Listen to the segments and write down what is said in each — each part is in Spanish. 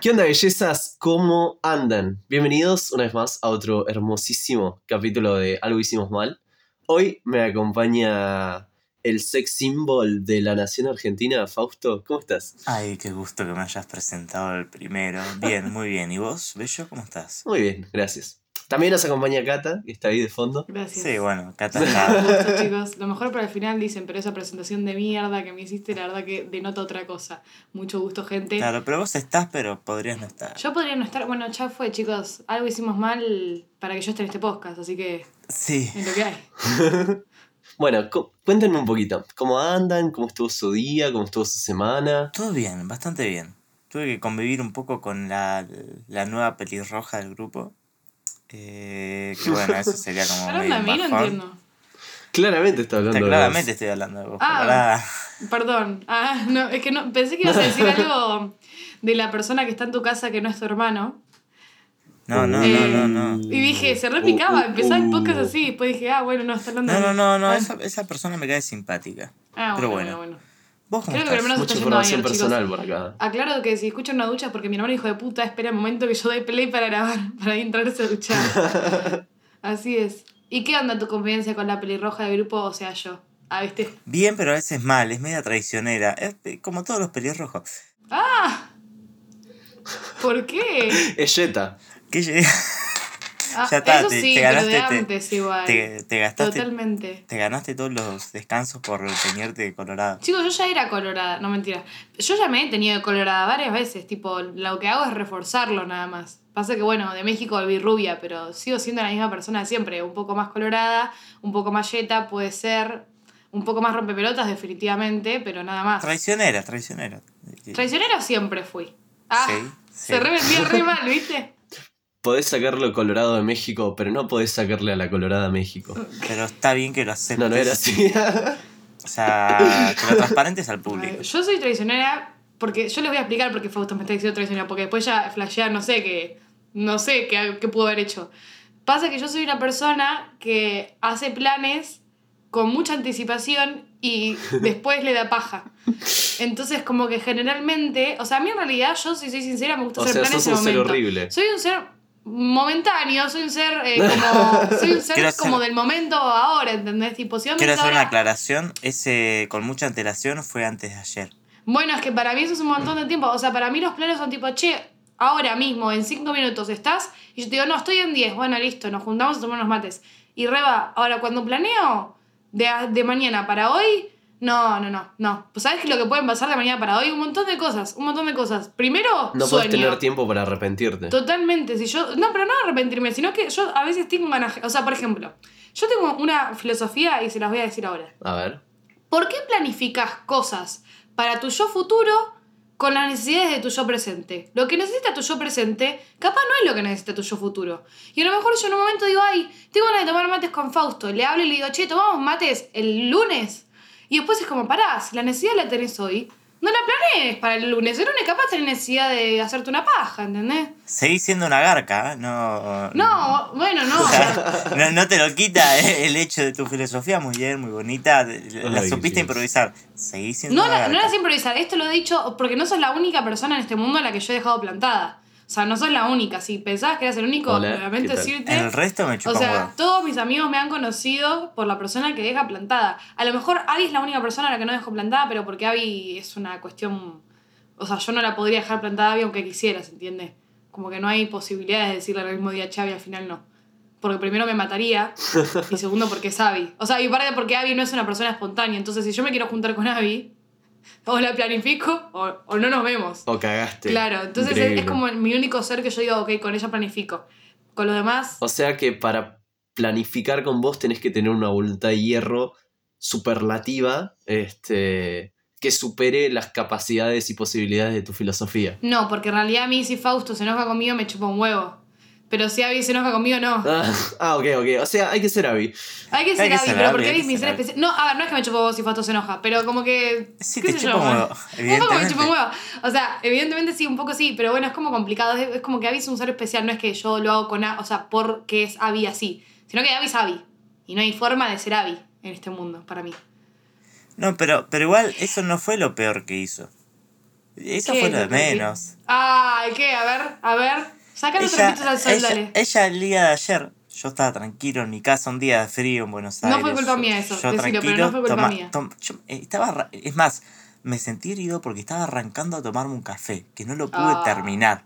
¿Qué onda, bellezas? ¿Cómo andan? Bienvenidos una vez más a otro hermosísimo capítulo de Algo Hicimos Mal. Hoy me acompaña el sex symbol de la nación argentina, Fausto. ¿Cómo estás? Ay, qué gusto que me hayas presentado el primero. Bien, muy bien. ¿Y vos, Bello, cómo estás? Muy bien, gracias. También nos acompaña Cata, que está ahí de fondo. Gracias. Sí, bueno, Cata está. gusto, chicos. Lo mejor para el final dicen, pero esa presentación de mierda que me hiciste, la verdad que denota otra cosa. Mucho gusto, gente. Claro, pero vos estás, pero podrías no estar. Yo podría no estar. Bueno, ya fue, chicos. Algo hicimos mal para que yo esté en este podcast, así que Sí. es lo que hay. Bueno, cu- cuéntenme un poquito. ¿Cómo andan? ¿Cómo estuvo su día? ¿Cómo estuvo su semana? Todo bien, bastante bien. Tuve que convivir un poco con la, la nueva pelirroja del grupo. Eh, que bueno, eso sería como. Hablando medio de mí, no entiendo. Claramente está hablando de claramente vos. estoy hablando de vos. Ah. pero. Perdón. Ah, no, es que no, pensé que ibas a decir algo de la persona que está en tu casa que no es tu hermano. No, no, Eh, no, no, no. Y dije, se repicaba, empezaba el podcast así, después dije, ah, bueno, no, está hablando No, de no, mí. no, no, Ah, esa, esa persona me cae simpática. Ah, pero bueno. bueno, bueno. ¿Vos Creo que lo menos Mucha está yendo información bien, personal chicos. por acá. Aclaro que si escuchan una ducha es porque mi hermano hijo de puta espera el momento que yo doy play para grabar, para entrarse a duchar. Así es. ¿Y qué onda tu confidencia con la pelirroja del grupo? O sea, yo. Ah, ¿viste? Bien, pero a veces mal, es media traicionera. Es como todos los pelirrojos. ¡Ah! ¿Por qué? Es Jetta. Que llegué- Ah, Ya está, eso te- sí, te pero ganaste, de te- antes igual. te, te gastaste Totalmente. Te ganaste todos los descansos por teñirte de colorado. Chicos, yo ya era colorada, no mentira. Yo ya me he tenido de colorada varias veces, tipo, lo que hago es reforzarlo nada más. Pasa que, bueno, de México volví rubia, pero sigo siendo la misma persona de siempre. Un poco más colorada, un poco más yeta, puede ser. Un poco más rompepelotas, definitivamente, pero nada más. Traicionera, traicionera. Traicionera siempre fui. Ah, Sí, sí. se re vendía re mal, ¿viste? Podés sacarlo Colorado de México, pero no podés sacarle a la Colorada México. Pero está bien que lo aceptes. No, no era así. O sea, que lo transparentes al público. Yo soy traicionera porque yo les voy a explicar por qué Fausto me está diciendo traicionera, porque después ya flashea, no sé qué, no sé qué, qué pudo haber hecho. Pasa que yo soy una persona que hace planes con mucha anticipación y después le da paja. Entonces, como que generalmente, o sea, a mí en realidad, yo si soy sincera, me gusta O hacer sea, planes sos en un ser momento. horrible. Soy un ser momentáneo, soy un ser eh, como, soy un ser Quiero hacer- como del momento ahora, ¿entendés? Tipo, si Quiero hacer una aclaración. Ese con mucha antelación fue antes de ayer. Bueno, es que para mí eso es un montón de tiempo. O sea, para mí los planes son tipo, che, ahora mismo, en cinco minutos estás. Y yo te digo, no, estoy en 10. Bueno, listo, nos juntamos a tomar unos mates. Y reba, ahora cuando planeo de, de mañana para hoy, no, no, no, no. Pues sabes que lo que pueden pasar de mañana para hoy, un montón de cosas, un montón de cosas. Primero, No sueño. podés tener tiempo para arrepentirte. Totalmente, si yo, no, pero no arrepentirme, sino que yo a veces tengo ganas, o sea, por ejemplo, yo tengo una filosofía y se las voy a decir ahora. A ver. ¿Por qué planificas cosas para tu yo futuro con las necesidades de tu yo presente? Lo que necesita tu yo presente, capaz no es lo que necesita tu yo futuro. Y a lo mejor yo en un momento digo, ay, tengo ganas de tomar mates con Fausto. Le hablo y le digo, che, tomamos mates el lunes. Y después es como, pará, si la necesidad la tenés hoy, no la planees para el lunes. El lunes capaz tenés necesidad de hacerte una paja, ¿entendés? Seguís siendo una garca, ¿eh? no. No, bueno, no. O sea, no, no te lo quita eh, el hecho de tu filosofía, muy bien, muy bonita. La Ay, supiste Dios. improvisar. Seguís siendo No, una la, garca. no era improvisar, esto lo he dicho porque no sos la única persona en este mundo a la que yo he dejado plantada. O sea, no sos la única. Si pensabas que eras el único, Hola, lamento decirte. El resto me O chupa un sea, huevo. todos mis amigos me han conocido por la persona que deja plantada. A lo mejor Abby es la única persona a la que no dejo plantada, pero porque Abby es una cuestión. O sea, yo no la podría dejar plantada a Abby aunque quisiera, ¿se entiende? Como que no hay posibilidades de decirle al mismo día Chavi, al final no. Porque primero me mataría y segundo porque es Abby. O sea, y aparte porque Abby no es una persona espontánea. Entonces, si yo me quiero juntar con Abby, o la planifico o, o no nos vemos. O cagaste. Claro, entonces es, es como mi único ser que yo digo, ok, con ella planifico. Con los demás, O sea que para planificar con vos tenés que tener una voluntad de hierro superlativa, este, que supere las capacidades y posibilidades de tu filosofía. no, porque en realidad a mí si Fausto se enoja conmigo me chupa un huevo. Pero si Abby se enoja conmigo, no. Ah, ah, ok, ok. O sea, hay que ser Abby. Hay que ser que Abby, ser pero Abby, porque hay Abby es mi ser especial. No, a ver, no es que me un huevo si Fausto se enoja, pero como que. Sí, qué te yo, un huevo, Un poco me chupa un huevo. O sea, evidentemente sí, un poco sí, pero bueno, es como complicado. Es, es como que Abby es un ser especial, no es que yo lo hago con. A- O sea, porque es Abby así. Sino que Abby es Abby. Y no hay forma de ser Abby en este mundo, para mí. No, pero, pero igual eso no fue lo peor que hizo. Eso ¿Qué fue lo de menos. Ay, ¿qué? A ver, a ver. Saca los Ella, trapitos al sol, ella, dale. ella el día de ayer, yo estaba tranquilo en mi casa, un día de frío en Buenos No Aires. fue culpa yo- mía eso, yo decilo, pero no fue culpa toma- mía. tom- yo, eh, estaba, es más, me sentí herido porque estaba arrancando a tomarme un café, que no lo pude Ah. terminar.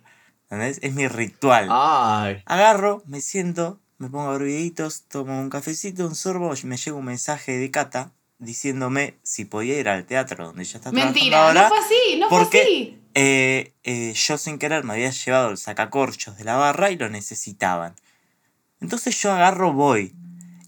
¿Entendés? Es mi ritual. Ay. Agarro, me siento, me pongo a ver videitos, tomo un cafecito, un sorbo, y me llega un mensaje de Cata diciéndome si podía ir al teatro donde ella está Mentira, trabajando no ahora. fue así, no fue así. Eh, eh, yo sin querer me había llevado el sacacorchos de la barra y lo necesitaban. Entonces yo agarro, voy.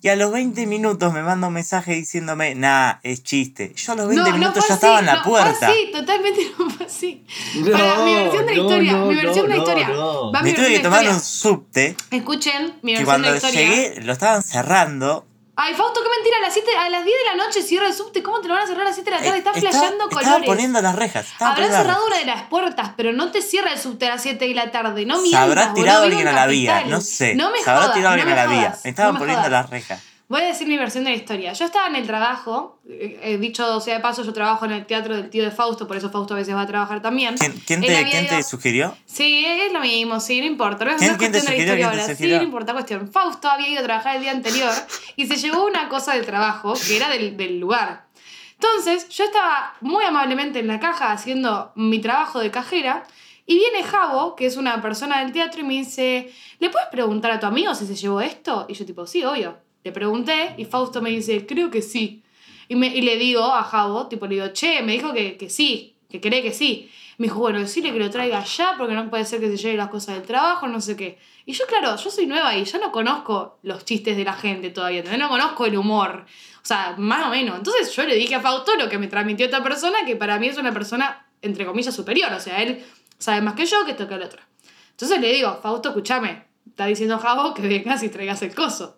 Y a los 20 minutos me manda un mensaje diciéndome, nah, es chiste. Yo a los 20 no, minutos fue ya así, estaba en la no, puerta. Así, totalmente no fue así. Para, mi versión de la no, historia, no, mi versión de la no, historia. no. Va Me tuve que tomar un subte Escuchen mi que versión de cuando la historia. llegué lo estaban cerrando. Ay, Fausto, qué mentira, a las, 7, a las 10 de la noche cierra el subte. ¿Cómo te lo van a cerrar a las 7 de la tarde? Eh, Estás estaba- flasheando colores. poniendo las rejas. Habrán cerrado una de las puertas, pero no te cierra el subte a las 7 de la tarde. No mientas, habrá boludo, tirado vivo alguien a la vía, no sé. No me Se habrá jodas, tirado no alguien a la vía. jodas, estaban no poniendo jodas. las rejas. Voy a decir mi versión de la historia. Yo estaba en el trabajo, eh, eh, dicho sea de paso, yo trabajo en el teatro del tío de Fausto, por eso Fausto a veces va a trabajar también. ¿Quién, quién te, ¿quién ido- te sugirió? Sí, es lo mismo, sí, no importa. No es, ¿Quién- quién te cuestión de la historia ¿Quién te ahora. Sí, no importa cuestión. Fausto había ido a trabajar el día anterior y se llevó una cosa del trabajo que era del, del lugar. Entonces, yo estaba muy amablemente en la caja haciendo mi trabajo de cajera y viene Javo, que es una persona del teatro, y me dice, ¿le puedes preguntar a tu amigo si se llevó esto? Y yo tipo, sí, obvio. Le pregunté y Fausto me dice, creo que sí. Y, me, y le digo a Javo, tipo, le digo, che, me dijo que, que sí, que cree que sí. Me dijo, bueno, decirle que lo traiga ya porque no puede ser que se lleve las cosas del trabajo, no sé qué. Y yo, claro, yo soy nueva y yo no conozco los chistes de la gente todavía, no conozco el humor. O sea, más o menos. Entonces yo le dije a Fausto lo que me transmitió esta persona, que para mí es una persona, entre comillas, superior. O sea, él sabe más que yo, que esto que el otro. Entonces le digo, Fausto, escúchame, está diciendo Javo que vengas y traigas el coso.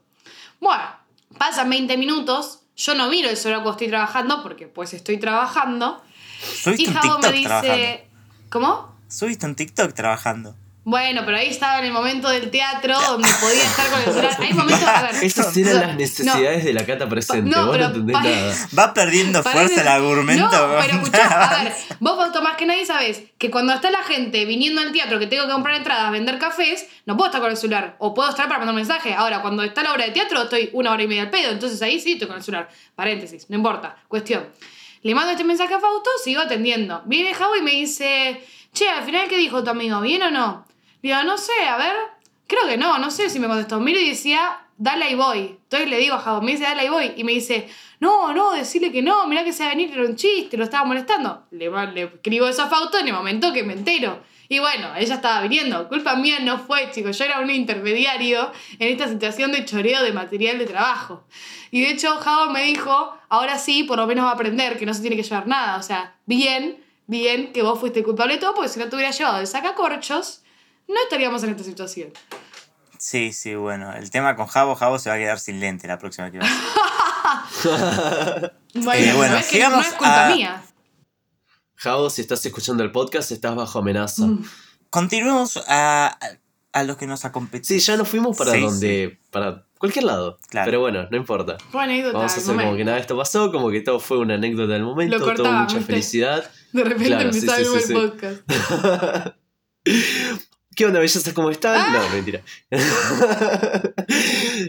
Bueno, pasan 20 minutos, yo no miro el celular cuando estoy trabajando, porque pues estoy trabajando. Subiste Y Javo TikTok me trabajando. dice, ¿cómo? Subiste un TikTok trabajando. Bueno, pero ahí estaba en el momento del teatro donde podía estar con el celular. Hay momentos, a ver. Esas eran no, las necesidades de la cata presente. no, Vos pero no entendés pa- nada. Va perdiendo fuerza el argumento. No, pero escuchá, a ver, vos Fausto, más que nadie sabés que cuando está la gente viniendo al teatro que tengo que comprar entradas, vender cafés, no puedo estar con el celular. O puedo estar para mandar un mensaje. Ahora, cuando está la obra de teatro, estoy una hora y media al pedo. Entonces ahí sí estoy con el celular. Paréntesis, no importa. Cuestión. Le mando este mensaje a Fausto, sigo atendiendo. Viene Javo y me dice, che, al final, ¿qué dijo tu amigo? ¿Bien o no? Digo, no sé, a ver. Creo que no, no sé si me contestó. Miro y decía, dale ahí voy. Entonces le digo a Javo, me dice, dale ahí voy. Y me dice, no, no, decirle que no, mirá que se va a venir, era un chiste, lo estaba molestando. Le, le escribo eso a Fausto en el momento que me entero. Y bueno, ella estaba viniendo. Culpa mía no fue, chicos. Yo era un intermediario en esta situación de choreo de material de trabajo. Y de hecho, Javo me dijo, ahora sí, por lo menos va a aprender que no se tiene que llevar nada. O sea, bien, bien que vos fuiste culpable de todo, porque si no te hubiera llevado el sacacorchos, no estaríamos en esta situación. Sí, sí, bueno. El tema con Javo, Javo se va a quedar sin lente la próxima que va. Bueno, Eh, bueno, no es, que no sigamos es culpa a- mía. Javo, si estás escuchando el podcast, estás bajo amenaza. Mm. Continuemos a, a los que nos acompañan. Sí, ya nos fuimos para Sí, donde. para cualquier lado. Claro. Pero bueno, no importa. Fue anécdota. Vamos a hacer como que nada de esto pasó, como que todo fue una anécdota del momento, Lo todo mucha ¿viste? felicidad. De repente Claro, sí, empezaba sí, el podcast. ¿Qué onda, bellezas? ¿Cómo están? Ah. No, mentira.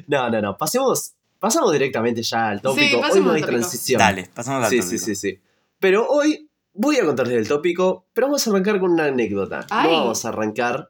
no, no, no. Pasemos, pasamos directamente ya al tópico. Hoy pasemos no hay tópico. transición. Dale, pasamos al Sí, tópico. sí, sí, sí. Pero hoy voy a contarles el tópico, pero vamos a arrancar con una anécdota. Ay. No vamos a arrancar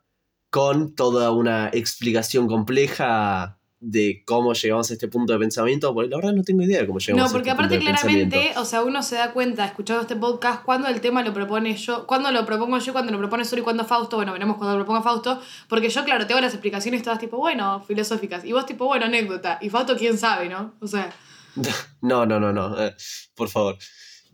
con toda una explicación compleja de cómo llegamos a este punto de pensamiento, porque la verdad no tengo idea de cómo llegamos No, a porque este punto aparte de pensamiento. claramente, o sea, uno se da cuenta escuchando este podcast cuando el tema lo propone yo, cuando lo propongo yo, cuando lo propone y cuando Fausto, bueno, veremos cuando lo proponga Fausto, porque yo, claro, tengo las explicaciones todas tipo, bueno, filosóficas, y vos tipo, bueno, anécdota, y Fausto, quién sabe, ¿no? O sea, No, no, no, no. eh, por favor.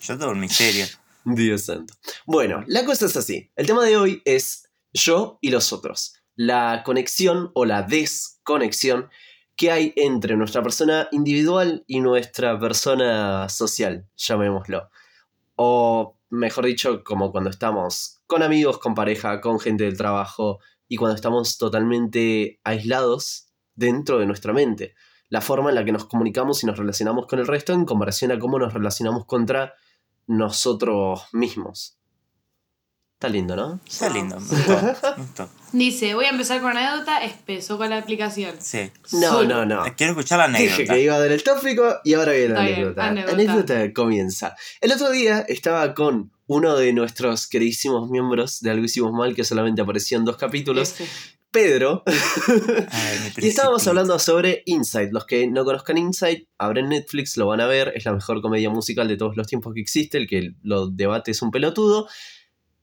Yo tengo un misterio. Dios santo. Bueno, la cosa es así. El tema de hoy es yo y los otros. La conexión o la desconexión que hay entre nuestra persona individual y nuestra persona social, llamémoslo. O mejor dicho, como cuando estamos con amigos, con pareja, con gente del trabajo y cuando estamos totalmente aislados dentro de nuestra mente. La forma en la que nos comunicamos y nos relacionamos con el resto en comparación a cómo nos relacionamos contra nosotros mismos. Está lindo, ¿no? Está lindo, me gustó, me gustó. Dice, voy a empezar con anécdota, empezó con la aplicación. Sí. No, no, no. Quiero escuchar la Dije anécdota. que iba a dar el tópico y ahora viene la Está bien, anécdota. anécdota. anécdota comienza. El otro día estaba con uno de nuestros queridísimos miembros de Algo Hicimos Mal, que solamente apareció en dos capítulos, Ese. Pedro, Ay, y estábamos hablando sobre Inside. Los que no conozcan Inside, abren Netflix, lo van a ver, es la mejor comedia musical de todos los tiempos que existe, el que lo debate es un pelotudo.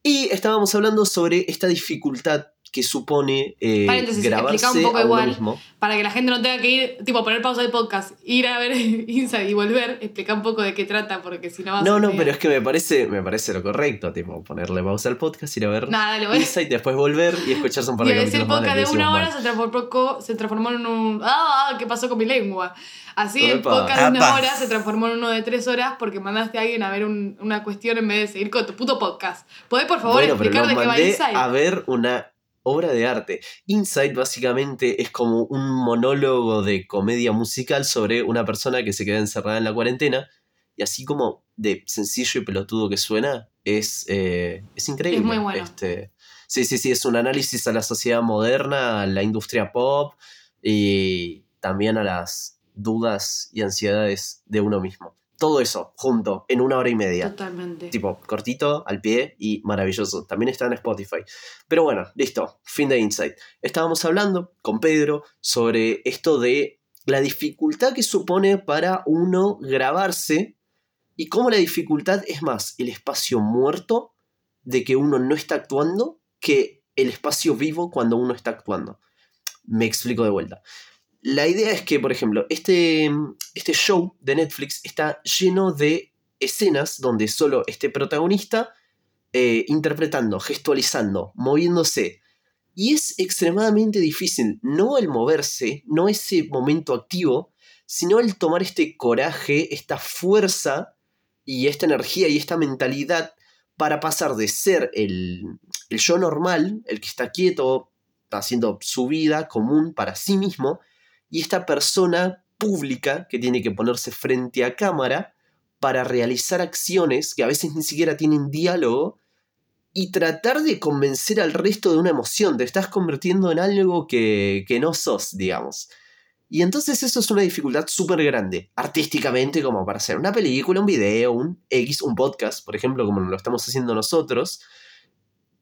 Y estábamos hablando sobre esta dificultad que supone eh, Paréntesis, grabarse explica un poco a uno igual. mismo. Para que la gente no tenga que ir, tipo, poner pausa del podcast, ir a ver Inside y volver, explica un poco de qué trata, porque si no vas No, a no, medio- pero es que me parece, me parece lo correcto, tipo, ponerle pausa al podcast, ir a ver Nada, dale. Inside, después volver y escucharse un par de capítulos más. podcast de una hora se transformó, se transformó en un... Ah, ¿qué pasó con mi lengua? Así el podcast de una Apa. hora se transformó en uno de tres horas porque mandaste a alguien a ver un- una cuestión en vez de seguir con tu puto podcast. ¿Podés por favor Bueno, explicar de qué va Inside? a ver una obra de arte. Inside básicamente es como un monólogo de comedia musical sobre una persona que se queda encerrada en la cuarentena y así como de sencillo y pelotudo que suena, es, eh, es increíble. Es muy bueno. Este, sí, sí, sí, es un análisis a la sociedad moderna, a la industria pop y también a las dudas y ansiedades de uno mismo. Todo eso junto en una hora y media. Totalmente. Tipo, cortito, al pie y maravilloso. También está en Spotify. Pero bueno, listo. Fin de Insight. Estábamos hablando con Pedro sobre esto de la dificultad que supone para uno grabarse y cómo la dificultad es más el espacio muerto de que uno no está actuando que el espacio vivo cuando uno está actuando. Me explico de vuelta. La idea es que, por ejemplo, este, este show de Netflix está lleno de escenas donde solo este protagonista eh, interpretando, gestualizando, moviéndose. Y es extremadamente difícil, no el moverse, no ese momento activo, sino el tomar este coraje, esta fuerza y esta energía y esta mentalidad para pasar de ser el, el yo normal, el que está quieto, haciendo su vida común para sí mismo, y esta persona pública que tiene que ponerse frente a cámara para realizar acciones que a veces ni siquiera tienen diálogo y tratar de convencer al resto de una emoción. Te estás convirtiendo en algo que, que no sos, digamos. Y entonces eso es una dificultad súper grande, artísticamente, como para hacer una película, un video, un X, un podcast, por ejemplo, como lo estamos haciendo nosotros.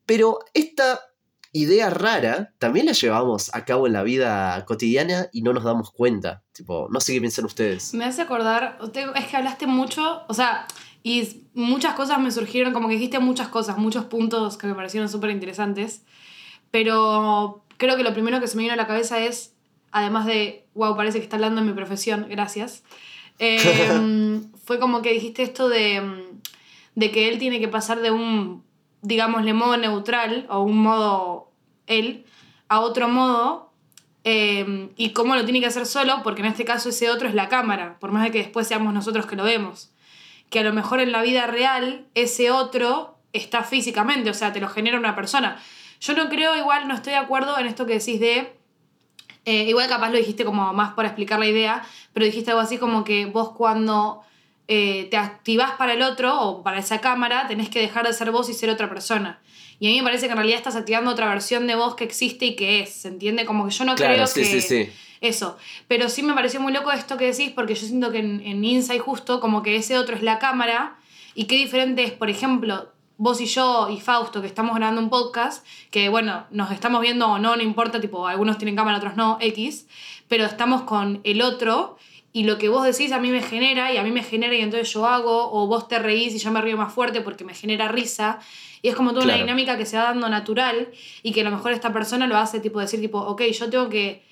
Pero esta idea rara también la llevamos a cabo en la vida cotidiana y no nos damos cuenta. Tipo, no sé qué piensan ustedes. Me hace acordar, usted- es que hablaste mucho, o sea, y muchas cosas me surgieron, como que dijiste muchas cosas, muchos puntos que me parecieron súper interesantes, pero creo que lo primero que se me vino a la cabeza es, además de, wow, parece que está hablando en mi profesión, gracias, eh, fue como que dijiste esto de, de que él tiene que pasar de un, digámosle, modo neutral o un modo él a otro modo eh, y cómo lo tiene que hacer solo, porque en este caso ese otro es la cámara, por más de que después seamos nosotros que lo vemos. Que a lo mejor en la vida real ese otro está físicamente, o sea, te lo genera una persona. Yo no creo, igual no estoy de acuerdo en esto que decís de... eh, igual capaz lo dijiste como más para explicar la idea, pero dijiste algo así como que vos cuando eh, te activás para el otro o para esa cámara, tenés que dejar de ser vos y ser otra persona. Y a mí me parece que en realidad estás activando otra versión de vos que existe y que es, ¿se entiende? Como que yo no Claro, creo sí, que... sí, sí. Eso. Pero sí me pareció muy loco esto que decís, porque yo siento que en, en Inside justo como que ese otro es la cámara. Y qué diferente es, por ejemplo, vos y yo y Fausto, que estamos grabando un podcast, que bueno, nos estamos viendo o no, no importa, tipo, algunos tienen cámara, otros no, X, pero estamos con el otro y lo que vos decís a mí me genera y a mí me genera y entonces yo hago, o vos te reís y yo me río más fuerte porque me genera risa. Y es como toda una dinámica que se va dando natural y que a lo mejor esta persona lo hace tipo decir tipo, ok, yo tengo que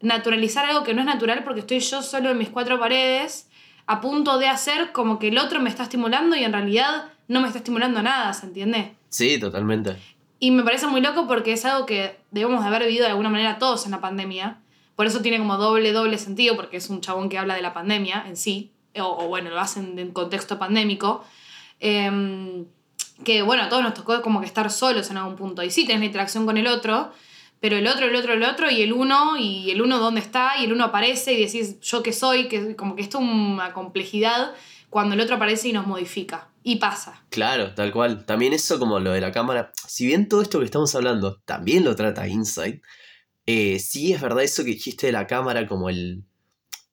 naturalizar algo que no es natural porque estoy yo solo en mis cuatro paredes a punto de hacer como que el otro me está estimulando y en realidad no me está estimulando nada, ¿se entiende? Sí, totalmente. Y me parece muy loco porque es algo que debemos de haber vivido de alguna manera todos en la pandemia. Por eso tiene como doble, doble sentido, porque es un chabón que habla de la pandemia en sí, o, bueno, lo hacen en contexto pandémico. Em, que bueno, a todos nos tocó como que estar solos en algún punto. Y sí, tenés la interacción con el otro, pero el otro, el otro, el otro, y el uno, y el uno dónde está, y el uno aparece, y decís, yo qué soy, que como que esto es una complejidad cuando el otro aparece y nos modifica. Y pasa. Claro, tal cual. También eso como lo de la cámara. Si bien todo esto que estamos hablando también lo trata Insight, eh, sí es verdad eso que dijiste de la cámara como el...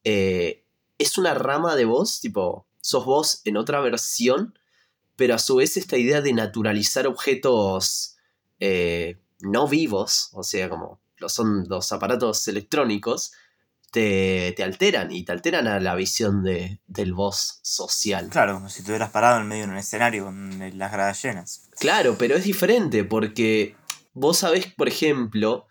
eh, es una rama de voz, tipo, sos vos en otra versión, pero a su vez esta idea de naturalizar objetos eh, no vivos, o sea, como lo son los aparatos electrónicos, te, te alteran y te alteran a la visión de, del voz social. Claro, como si estuvieras parado en medio de un escenario con las gradas llenas. Claro, pero es diferente porque vos sabés, por ejemplo,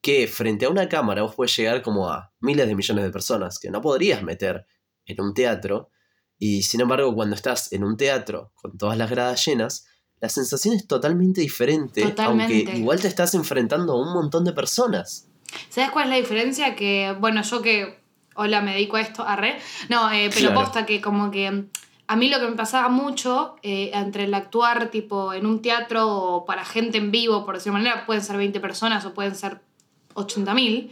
que frente a una cámara vos puedes llegar como a miles de millones de personas que no podrías meter en un teatro. Y sin embargo, cuando estás en un teatro con todas las gradas llenas, la sensación es totalmente diferente, Totalmente. aunque igual te estás enfrentando a un montón de personas. ¿Sabes cuál es la diferencia? Que, bueno, yo que, hola, me dedico a esto, arre. No, eh, pero Claro. posta que como que a mí lo que me pasaba mucho eh, entre el actuar tipo en un teatro o para gente en vivo, por decirlo de manera, pueden ser 20 personas o pueden ser 80.000,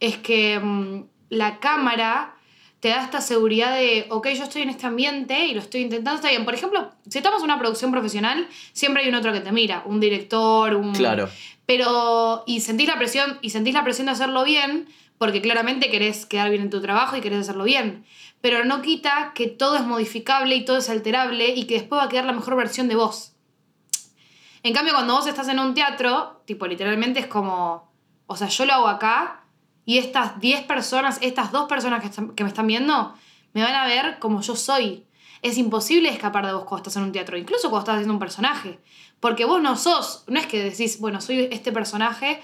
es que mm, la cámara te da esta seguridad de, ok, yo estoy en este ambiente y lo estoy intentando, está bien. Por ejemplo, si estamos en una producción profesional, siempre hay un otro que te mira, un director, un... Claro, Pero, y sentís la presión, y sentís la presión de hacerlo bien, porque claramente querés quedar bien en tu trabajo y querés hacerlo bien. Pero no quita que todo es modificable y todo es alterable y que después va a quedar la mejor versión de vos. En cambio, cuando vos estás en un teatro, tipo, literalmente es como, o sea, yo lo hago acá y estas 10 personas, estas dos personas que, están- que me están viendo, me van a ver como yo soy. Es imposible escapar de vos cuando estás en un teatro, incluso cuando estás haciendo un personaje. Porque vos no sos, no es que decís, bueno, soy este personaje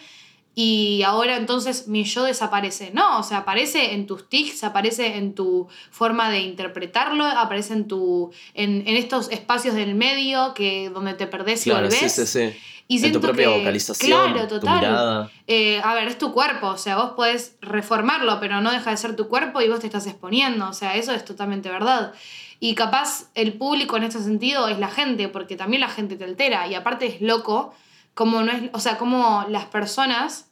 y ahora entonces mi yo desaparece. No, o sea, aparece en tus tics, aparece en tu forma de interpretarlo, aparece en tu en, en estos espacios del medio que donde te perdés y claro, sí, volvés. sí, sí. Y en tu propia que- vocalización, claro, total. Eh, a ver, es tu cuerpo, o sea, vos podés reformarlo, pero no deja de ser tu cuerpo y vos te estás exponiendo, o sea, eso es totalmente verdad. Y capaz el público en este sentido es la gente, porque también la gente te altera, y aparte es loco, como no es, o sea, como las personas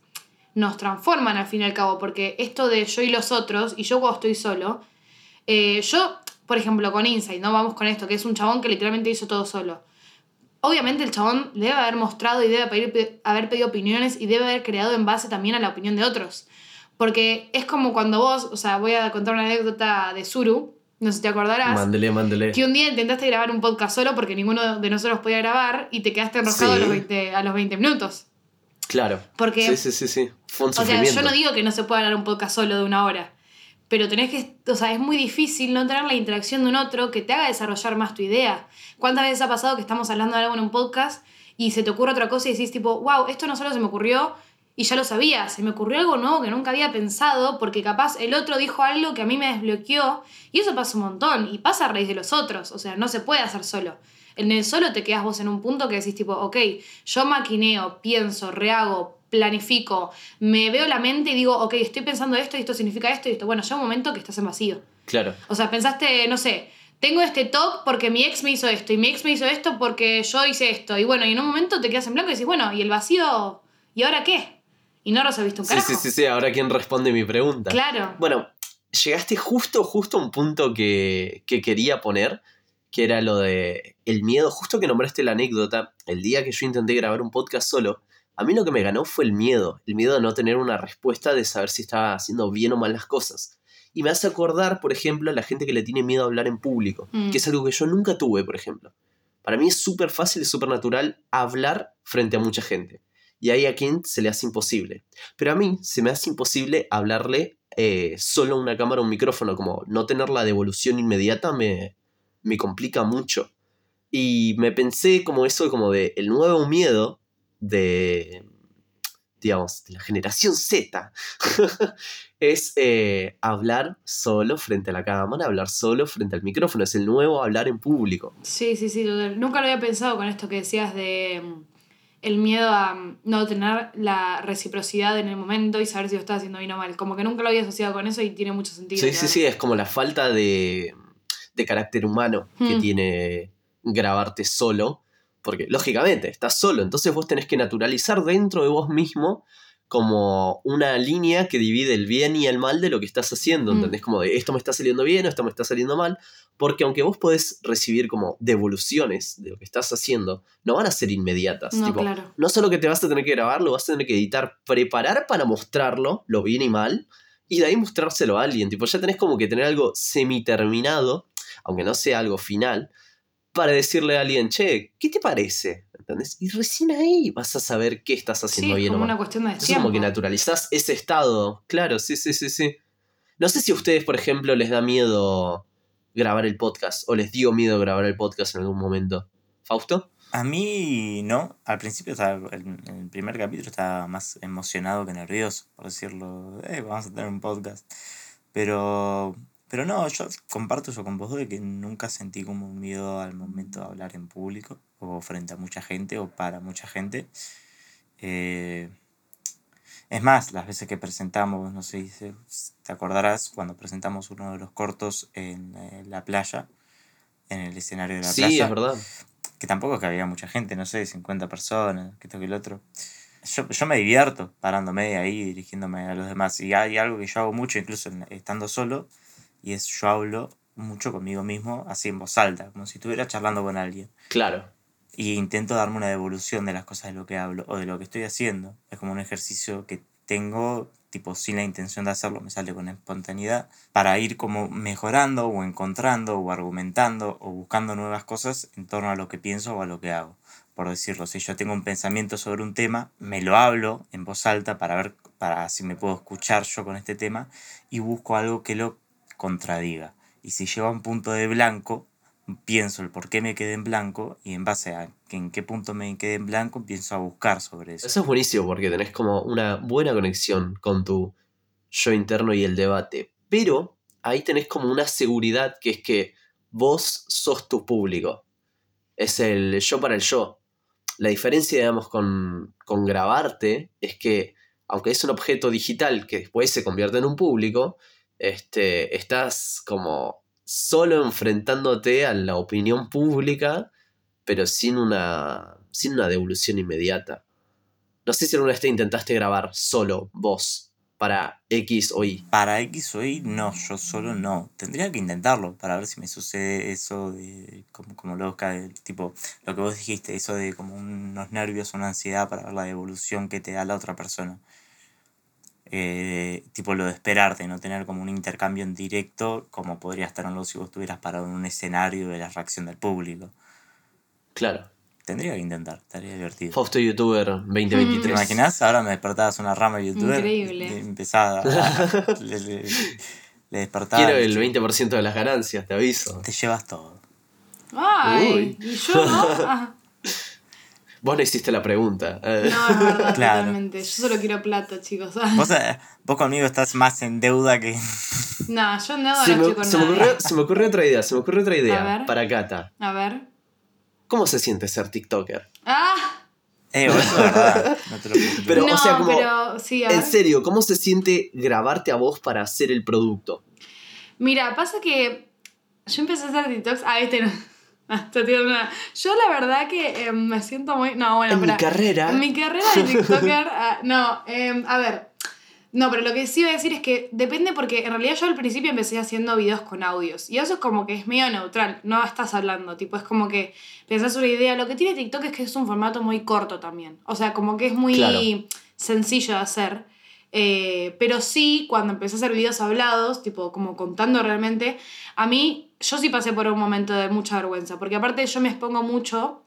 nos transforman al fin y al cabo, porque esto de yo y los otros, y yo cuando estoy solo, eh, yo, por ejemplo, con Insight, ¿no? Vamos con esto, que es un chabón que literalmente hizo todo solo. Obviamente el chabón debe haber mostrado y debe pedir- haber pedido opiniones y debe haber creado en base también a la opinión de otros. Porque es como cuando vos, o sea, voy a contar una anécdota de Suru, no sé si te acordarás, Mándele, mándele. que un día intentaste grabar un podcast solo porque ninguno de nosotros podía grabar y te quedaste enroscado a, los 20, a los 20 minutos. Claro. Porque Sí, sí, sí, sí. Fue un o sea, yo no digo que no se pueda grabar un podcast solo de una hora, pero tenés que, o sea, es muy difícil no tener la interacción de un otro que te haga desarrollar más tu idea. ¿Cuántas veces ha pasado que estamos hablando de algo en un podcast y se te ocurre otra cosa y decís tipo, wow, esto no solo se me ocurrió y ya lo sabía, se me ocurrió algo nuevo que nunca había pensado porque capaz el otro dijo algo que a mí me desbloqueó y eso pasa un montón y pasa a raíz de los otros, o sea, no se puede hacer solo. En el solo te quedas vos en un punto que decís tipo, ok, yo maquineo, pienso, rehago, planifico, me veo la mente y digo, ok, estoy pensando esto y esto significa esto y esto. Bueno, llega un momento que estás en vacío. Claro. O sea, pensaste, no sé, tengo este top porque mi ex me hizo esto y mi ex me hizo esto porque yo hice esto. Y bueno, y en un momento te quedas en blanco y decís, bueno, ¿y el vacío? ¿Y ahora qué? Y no resolviste un Sí, carajo. sí, sí, sí. Ahora quién responde mi pregunta. Claro. Bueno, llegaste justo, justo a un punto que, que quería poner, que era lo de el miedo, justo que nombraste la anécdota, el día que yo intenté grabar un podcast solo, a mí lo que me ganó fue el miedo, el miedo de no tener una respuesta, de saber si estaba haciendo bien o mal las cosas. Y me hace acordar, por ejemplo, a la gente que le tiene miedo a hablar en público, Mm. que es algo que yo nunca tuve, por ejemplo. Para mí es súper fácil y súper natural hablar frente a mucha gente. Y hay a quien se le hace imposible. Pero a mí se me hace imposible hablarle eh, solo a una cámara o un micrófono, como no tener la devolución inmediata me, me complica mucho. Y me pensé como eso, como de el nuevo miedo de, digamos, de la generación Z, es eh, hablar solo frente a la cámara, hablar solo frente al micrófono, es el nuevo hablar en público. Sí, sí, sí, total. Nunca lo había pensado con esto que decías de mm, el miedo a mm, no tener la reciprocidad en el momento y saber si lo estás haciendo bien o mal. Como que nunca lo había asociado con eso y tiene mucho sentido. Sí, sí, sí, es como la falta de, de carácter humano que Hmm. tiene grabarte solo, porque lógicamente estás solo, entonces vos tenés que naturalizar dentro de vos mismo como una línea que divide el bien y el mal de lo que estás haciendo, Mm. ¿entendés? Como de esto me está saliendo bien o esto me está saliendo mal, porque aunque vos podés recibir como devoluciones de lo que estás haciendo, no van a ser inmediatas. No, tipo, claro. no solo que te vas a tener que grabar, lo vas a tener que editar, preparar para mostrarlo, lo bien y mal, y de ahí mostrárselo a alguien. Tipo, ya tenés como que tener algo semiterminado, aunque no sea algo final, para decirle a alguien, che, ¿qué te parece? ¿Entendés? Y recién ahí vas a saber qué estás Sí, haciendo es bien o como mal. una cuestión de Es tiempo. como que naturalizás ese estado. Claro, sí, sí, sí, sí. No sé si a ustedes, por ejemplo, les da miedo grabar el podcast o les dio miedo grabar el podcast en algún momento. ¿Fausto? A mí no, al principio estaba, en el primer capítulo estaba más emocionado que nervioso, por decirlo, eh, vamos a tener un podcast. Pero, pero no, yo comparto eso con vos de que nunca sentí como un miedo al momento de hablar en público o frente a mucha gente o para mucha gente. Eh, es más, las veces que presentamos, no sé si te acordarás, cuando presentamos uno de los cortos en eh, la playa, en el escenario de la sí, playa es verdad. que tampoco es que había mucha gente, no sé, 50 personas, que esto que el otro. Yo, yo me divierto parándome ahí, dirigiéndome a los demás. Y hay algo que yo hago mucho, incluso estando solo, y es yo hablo mucho conmigo mismo, así en voz alta, como si estuviera charlando con alguien. Claro. Y intento darme una devolución de las cosas de lo que hablo o de lo que estoy haciendo. Es como un ejercicio que tengo, tipo, sin la intención de hacerlo, me sale con espontaneidad, para ir como mejorando o encontrando o argumentando o buscando nuevas cosas en torno a lo que pienso o a lo que hago. Por decirlo, si yo tengo un pensamiento sobre un tema, me lo hablo en voz alta para ver para si me puedo escuchar yo con este tema y busco algo que lo contradiga. Y si llego a un punto de blanco, pienso el por qué me quedé en blanco y en base a en qué punto me quedé en blanco empiezo a buscar sobre eso. Eso es buenísimo porque tenés como una buena conexión con tu yo interno y el debate. Pero ahí tenés como una seguridad que es que vos sos tu público. Es el yo para el yo. La diferencia, digamos, con, con grabarte es que, aunque es un objeto digital que después se convierte en un público, este, estás como solo enfrentándote a la opinión pública, pero sin una, sin una devolución inmediata. No sé si alguna vez te intentaste grabar solo, vos, para X o Y. Para X o Y, no, yo solo no. Tendría que intentarlo para ver si me sucede eso de, como, como lo tipo, lo que vos dijiste, eso de como unos nervios, una ansiedad para ver la devolución que te da la otra persona. Eh, tipo lo de esperarte, no tener como un intercambio en directo, como podría estar en si vos estuvieras parado en un escenario de la reacción del público. Claro. Tendría que intentar, estaría divertido. Fausto YouTuber ¿Te 2023. imaginas? Ahora me despertabas una rama de youtuber. Increíble. y Empezaba a- le, le- le despertaba. Quiero el 20% de las ganancias, te aviso. Te llevas todo. Ay, Uy. y yo no. Vos no hiciste la pregunta. No, verdad, Claro. totalmente. Yo solo quiero plata, chicos. Vos, eh, vos conmigo estás más en deuda que. No, yo no, se, no estoy me, con se me ocurrió, se me ocurrió otra idea, se me ocurrió otra A idea ver. para Cata. A ver. ¿Cómo se siente ser TikToker? ¡Ah! Eh, eso es verdad. No te lo. Pero, no, o sea, como- pero sí, a ver. En serio, ¿cómo se siente grabarte a vos para hacer el producto? Mira, pasa que yo empecé a hacer TikToks. Ah, este no. Una. Yo la verdad que eh, me siento muy. No, bueno, en mi carrera. En mi carrera de TikToker. ah, no, eh, a ver. No, pero lo que sí iba a decir es que depende porque en realidad yo al principio empecé haciendo videos con audios. Y eso es como que es medio neutral. No estás hablando. Tipo, es como que pensás una idea. Lo que tiene TikTok es que es un formato muy corto también. O sea, como que es muy Claro. sencillo de hacer. Eh, pero sí, cuando empecé a hacer videos hablados, tipo como contando realmente, a mí, yo sí pasé por un momento de mucha vergüenza, porque aparte yo me expongo mucho,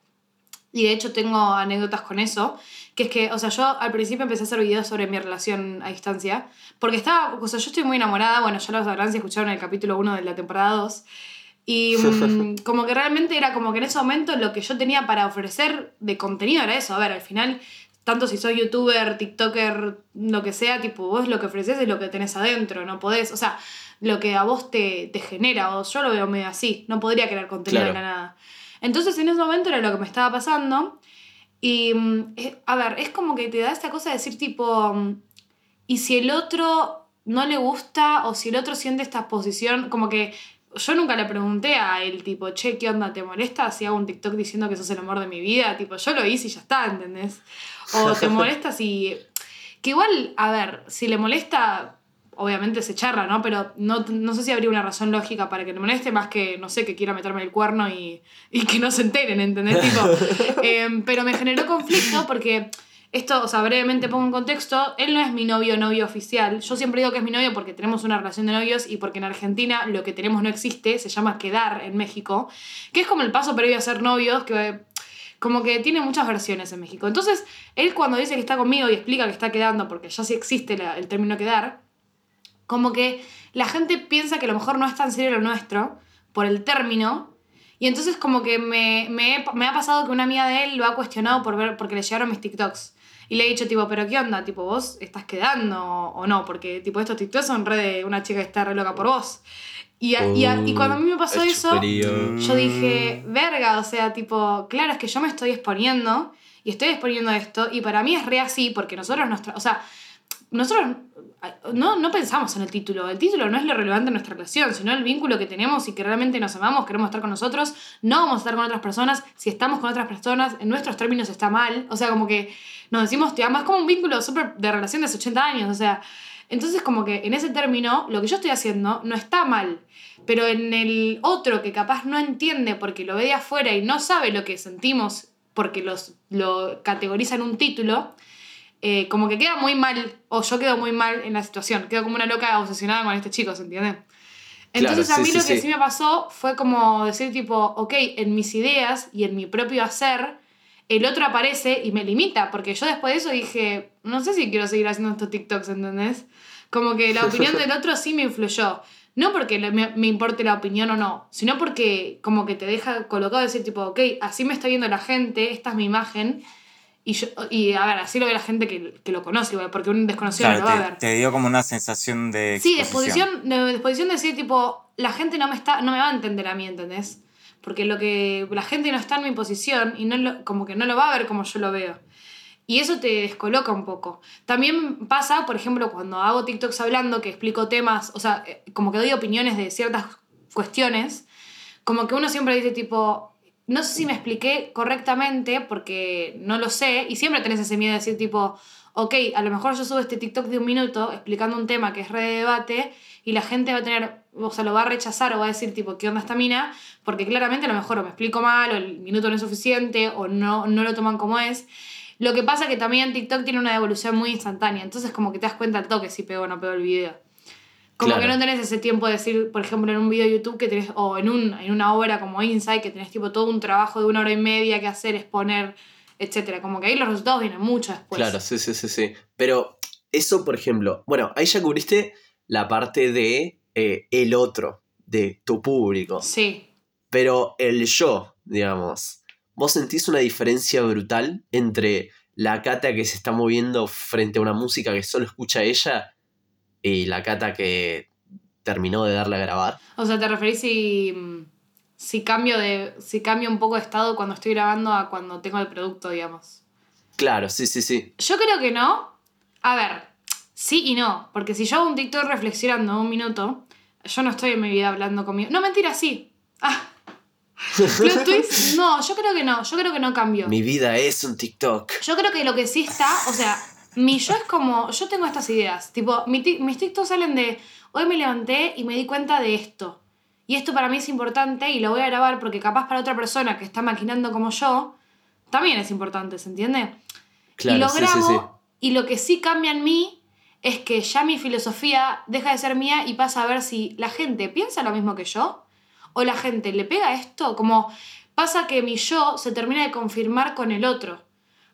y de hecho tengo anécdotas con eso, que es que, o sea, yo al principio empecé a hacer videos sobre mi relación a distancia, porque estaba, o sea, yo estoy muy enamorada, bueno, ya lo sabrán si escucharon el capítulo 1 de la temporada 2, y mm, como que realmente era como que en ese momento lo que yo tenía para ofrecer de contenido era eso, a ver, al final tanto si soy youtuber, tiktoker, lo que sea, tipo, vos lo que ofreces es lo que tenés adentro, no podés, o sea, lo que a vos te, te genera, o yo lo veo medio así, no podría crear contenido Claro. de la nada. Entonces en ese momento era lo que me estaba pasando, y, mm, eh, a ver, es como que te da esta cosa de decir tipo, mm, y si el otro no le gusta, o si el otro siente esta posición, como que yo nunca le pregunté a él, tipo, che, ¿qué onda? ¿Te molesta si hago un TikTok diciendo que sos el amor de mi vida? Tipo, yo lo hice y ya está, ¿entendés? O te molesta si. Que igual, a ver, si le molesta, obviamente se charla, ¿no? Pero no, no sé si habría una razón lógica para que le moleste más que, no sé, que quiera meterme el cuerno y, y que no se enteren, ¿entendés? Tipo, em, pero me generó conflicto porque esto, o sea, brevemente pongo en contexto, él no es mi novio novio oficial. Yo siempre digo que es mi novio porque tenemos una relación de novios y porque en Argentina lo que tenemos no existe, se llama quedar en México, que es como el paso previo a ser novios, que como que tiene muchas versiones en México. Entonces, él cuando dice que está conmigo y explica que está quedando, porque ya sí existe el término quedar, como que la gente piensa que a lo mejor no es tan serio lo nuestro por el término. Y entonces como que me, me, me ha pasado que una amiga de él lo ha cuestionado por ver, porque le llegaron mis TikToks. Y le he dicho, tipo, ¿pero qué onda? Tipo, ¿vos estás quedando o no? Porque, tipo, estos TikToks son re de una chica que está re loca por vos. Y, a- y, a- y cuando a mí me pasó El eso, chuperío. yo dije, verga, o sea, tipo, claro, es que yo me estoy exponiendo y estoy exponiendo esto y para mí es re así porque nosotros, nuestra, o sea, nosotros no, no pensamos en el título. El título no es lo relevante en nuestra relación, sino el vínculo que tenemos y que realmente nos amamos, queremos estar con nosotros, no vamos a estar con otras personas. Si estamos con otras personas, en nuestros términos está mal. O sea, como que nos decimos te amas como un vínculo súper de relación de hace 80 años. O sea, entonces como que en ese término, lo que yo estoy haciendo no está mal. Pero en el otro que capaz no entiende porque lo ve de afuera y no sabe lo que sentimos porque los, lo categoriza en un título, eh, como que queda muy mal, o yo quedo muy mal en la situación. Quedo como una loca obsesionada con este chico, ¿se entiende? Entonces Claro, a mí sí, lo que sí. sí me pasó fue como decir tipo, ok, en mis ideas y en mi propio hacer, el otro aparece y me limita, porque yo después de eso dije, no sé si quiero seguir haciendo estos TikToks, ¿entendés? Como que la opinión del otro sí me influyó. No porque me, me importe la opinión o no, sino porque como que te deja colocado decir tipo, ok, así me está viendo la gente, esta es mi imagen. Y, yo, y a ver, así lo ve la gente que, que lo conoce, porque un desconocido no Claro, lo va a te, ver. te dio como una sensación de. Sí, exposición. exposición, de disposición de decir, tipo, la gente no me, está, no me va a entender a mí, ¿entendés? Porque lo que la gente no está en mi posición y no lo- como que no lo va a ver como yo lo veo. Y eso te descoloca un poco. También pasa, por ejemplo, cuando hago TikToks hablando, que explico temas, o sea, eh, como que doy opiniones de ciertas cuestiones, como que uno siempre dice tipo, no sé si me expliqué correctamente porque no lo sé, y siempre tenés ese miedo de decir tipo, ok, a lo mejor yo subo este TikTok de un minuto explicando un tema que es re de debate y la gente va a tener, o sea, lo va a rechazar o va a decir tipo, ¿qué onda esta mina? Porque claramente a lo mejor o me explico mal o el minuto no es suficiente o no, no lo toman como es. Lo que pasa que también TikTok tiene una devolución muy instantánea, entonces como que te das cuenta al toque si pego o no pego el video. Como Claro. que no tenés ese tiempo de decir, por ejemplo, en un video de YouTube que tenés, o en, un, en una obra como Insight, que tenés tipo todo un trabajo de una hora y media que hacer, exponer, etcétera Como que ahí los resultados vienen mucho después. Claro, sí, sí, sí, sí. Pero eso, por ejemplo, bueno, ahí ya cubriste la parte de eh, el otro, de tu público. Sí. Pero el yo, digamos, ¿vos sentís una diferencia brutal entre la Cata que se está moviendo frente a una música que solo escucha ella y la Cata que terminó de darle a grabar? O sea, ¿te referís si, si, cambio de, si cambio un poco de estado cuando estoy grabando a cuando tengo el producto, digamos? Claro, sí, sí, sí. Yo creo que no. A ver, sí y no. Porque si yo hago un TikTok reflexionando un minuto, yo no estoy en mi vida hablando conmigo. No, mentira, sí. Ah. No, yo creo que no. Yo creo que no cambió. Mi vida es un TikTok. Yo creo que lo que sí está, o sea, mi yo es como, yo tengo estas ideas, tipo, mi ti- mis TikToks salen de, hoy me levanté y me di cuenta de esto. Y esto para mí es importante y lo voy a grabar porque capaz para otra persona que está maquinando como yo, también es importante, ¿se entiende? Claro, y lo sí, grabo sí, sí. y lo que sí cambia en mí es que ya mi filosofía deja de ser mía y pasa a ver si la gente piensa lo mismo que yo o la gente le pega esto, como pasa que mi yo se termina de confirmar con el otro.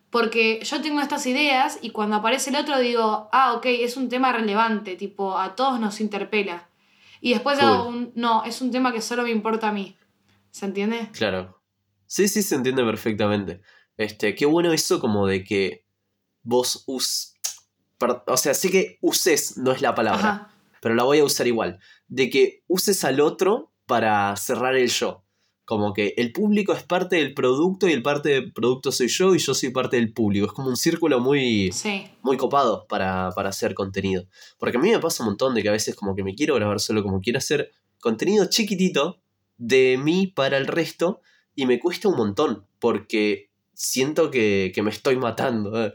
Porque yo tengo estas ideas y cuando aparece el otro digo, ah, ok, es un tema relevante, tipo, a todos nos interpela. Y después Cool. hago un, no, es un tema que solo me importa a mí. ¿Se entiende? Claro. Sí, sí, se entiende perfectamente. Este, qué bueno eso como de que vos us... O sea, sé que uses no es la palabra, Ajá. pero la voy a usar igual. De que uses al otro para cerrar el yo. Como que el público es parte del producto y el parte del producto soy yo y yo soy parte del público. Es como un círculo muy, Sí. muy copado para, para hacer contenido. Porque a mí me pasa un montón de que a veces como que me quiero grabar solo, como quiero hacer contenido chiquitito de mí para el resto y me cuesta un montón porque siento que, que me estoy matando.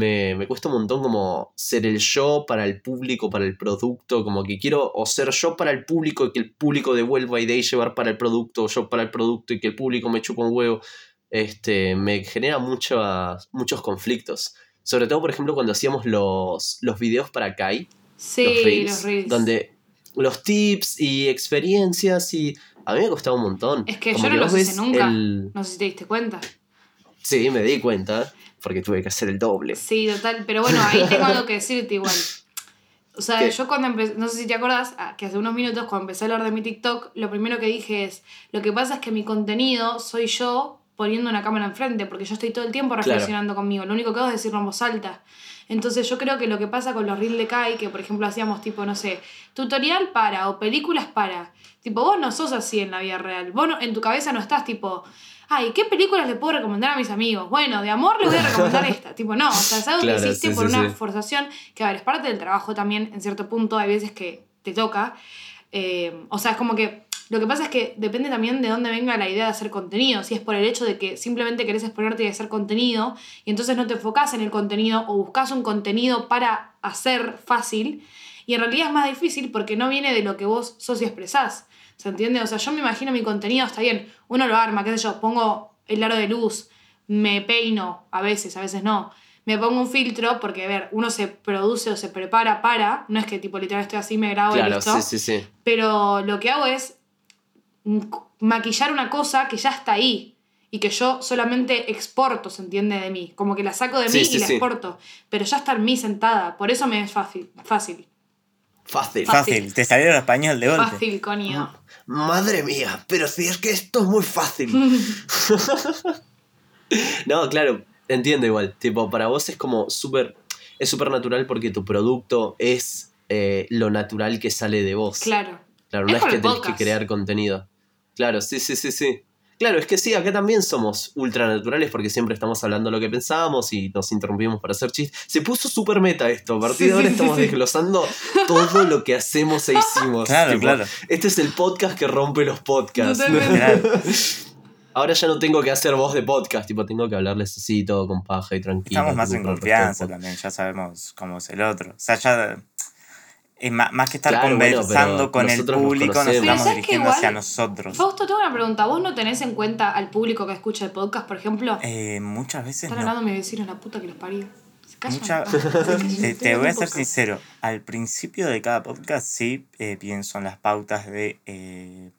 Me, me cuesta un montón como ser el yo para el público, para el producto, como que quiero o ser yo para el público y que el público devuelva y de ahí llevar para el producto, o yo para el producto y que el público me chupa un huevo, este, me genera muchos muchos conflictos. Sobre todo, por ejemplo, cuando hacíamos los, los videos para Kai, Sí, los reels, los reels. donde los tips y experiencias y a mí me costaba un montón. Es que Como yo no los hice nunca. el- No sé si te diste cuenta. Sí, me di cuenta porque tuve que hacer el doble. Sí, total. Pero bueno, ahí tengo algo que decirte igual. O sea, ¿Qué? yo cuando empecé, no sé si te acordás, ah, que hace unos minutos cuando empecé a hablar de mi TikTok, lo primero que dije es, lo que pasa es que mi contenido soy yo poniendo una cámara enfrente, porque yo estoy todo el tiempo Claro. reflexionando conmigo. Lo único que hago es decirlo en voz alta. Entonces yo creo que lo que pasa con los reels de Kai, que por ejemplo hacíamos tipo, no sé, tutorial para o películas para, tipo, vos no sos así en la vida real. Vos no- en tu cabeza no estás tipo, ay, ¿qué películas le puedo recomendar a mis amigos? Bueno, de amor les voy a recomendar esta. tipo, no, o sea, es algo Claro, que sí, por sí, una sí. forzación, que a ver, es parte del trabajo también, en cierto punto, hay veces que te toca. Eh, o sea, es como que lo que pasa es que depende también de dónde venga la idea de hacer contenido. Si es por el hecho de que simplemente querés exponerte y hacer contenido y entonces no te enfocás en el contenido o buscas un contenido para hacer fácil y en realidad es más difícil porque no viene de lo que vos sos y expresás. ¿Se entiende? O sea, yo me imagino mi contenido, está bien, uno lo arma, qué sé yo, pongo el aro de luz, me peino, a veces, a veces no. Me pongo un filtro porque, a ver, uno se produce o se prepara para, no es que tipo literal estoy así, me grabo y Claro, listo. sí, sí, sí. Pero lo que hago es maquillar una cosa que ya está ahí y que yo solamente exporto, ¿se entiende? De mí. Como que la saco de mí y la exporto. Pero ya está en mí sentada. Por eso me es fácil. Fácil. Fácil. Fácil. Te salió el español de golpe. Fácil, coño. Madre mía, pero si es que esto es muy fácil. no, claro, entiendo igual. Tipo, para vos es como súper. Es súper natural porque tu producto es eh, lo natural que sale de vos. Claro. Claro, no es que tenés que crear contenido. Claro, sí, sí, sí, sí. Claro, es que sí, acá también somos ultranaturales porque siempre estamos hablando lo que pensamos y nos interrumpimos para hacer chistes. Se puso súper meta esto. A partir Sí, de ahora sí, estamos sí. desglosando todo lo que hacemos e hicimos. Claro, claro. Este es el podcast que rompe los podcasts. Claro. Ahora ya no tengo que hacer voz de podcast, tipo, tengo que hablarles así, todo con paja y tranquilo. Estamos más en confianza también, ya sabemos cómo es el otro. O sea, ya. Es más, más que estar Claro, bueno, conversando pero con el nos público, nos. Pero estamos dirigiendo Igual- hacia nosotros. Fausto, tengo una pregunta. ¿Vos no tenés en cuenta al público que escucha el podcast, por ejemplo? Eh, muchas veces Están no. hablando mis vecinos, la puta que los parió. Mucha- te, te voy a ser sincero. Al principio de cada podcast sí eh, pienso en las pautas de eh,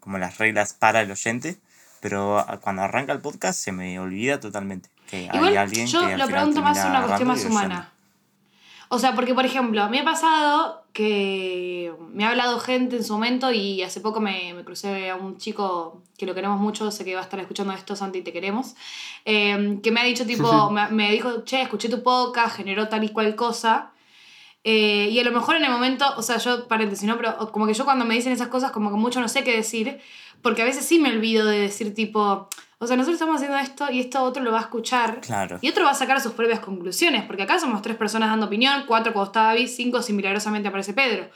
como las reglas para el oyente, pero cuando arranca el podcast se me olvida totalmente que hay Igual alguien yo que lo pregunto más una cuestión más humana. O sea, porque por ejemplo, me ha pasado que me ha hablado gente en su momento y hace poco me, me crucé a un chico que lo queremos mucho, sé que va a estar escuchando esto, Santi, te queremos, eh, que me ha dicho tipo, me, me dijo, che, escuché tu podcast, generó tal y cual cosa. Eh, y a lo mejor en el momento, o sea, yo, paréntesis, ¿no? Pero como que yo cuando me dicen esas cosas, como que mucho no sé qué decir, porque a veces sí me olvido de decir tipo, o sea, nosotros estamos haciendo esto y esto otro lo va a escuchar. Claro. Y otro va a sacar sus propias conclusiones, porque acá somos tres personas dando opinión, cuatro cuando está David, cinco si milagrosamente aparece Pedro.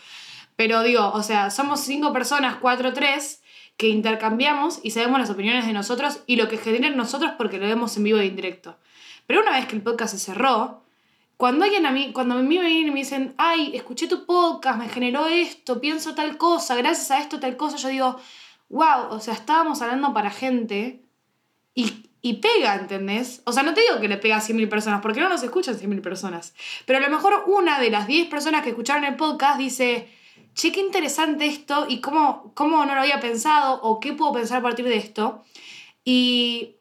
Pero digo, o sea, somos cinco personas, cuatro, tres, que intercambiamos y sabemos las opiniones de nosotros y lo que genera en nosotros porque lo vemos en vivo e indirecto. Pero una vez que el podcast se cerró, cuando alguien a mí, cuando a mí me vienen y me dicen, ay, escuché tu podcast, me generó esto, pienso tal cosa, gracias a esto tal cosa, yo digo, wow, o sea, estábamos hablando para gente y, y pega, ¿entendés? O sea, no te digo que le pega a 100.000 personas, porque no nos escuchan 100.000 personas. Pero a lo mejor una de las 10 personas que escucharon el podcast dice, che, qué interesante esto y cómo, cómo no lo había pensado o qué puedo pensar a partir de esto. Y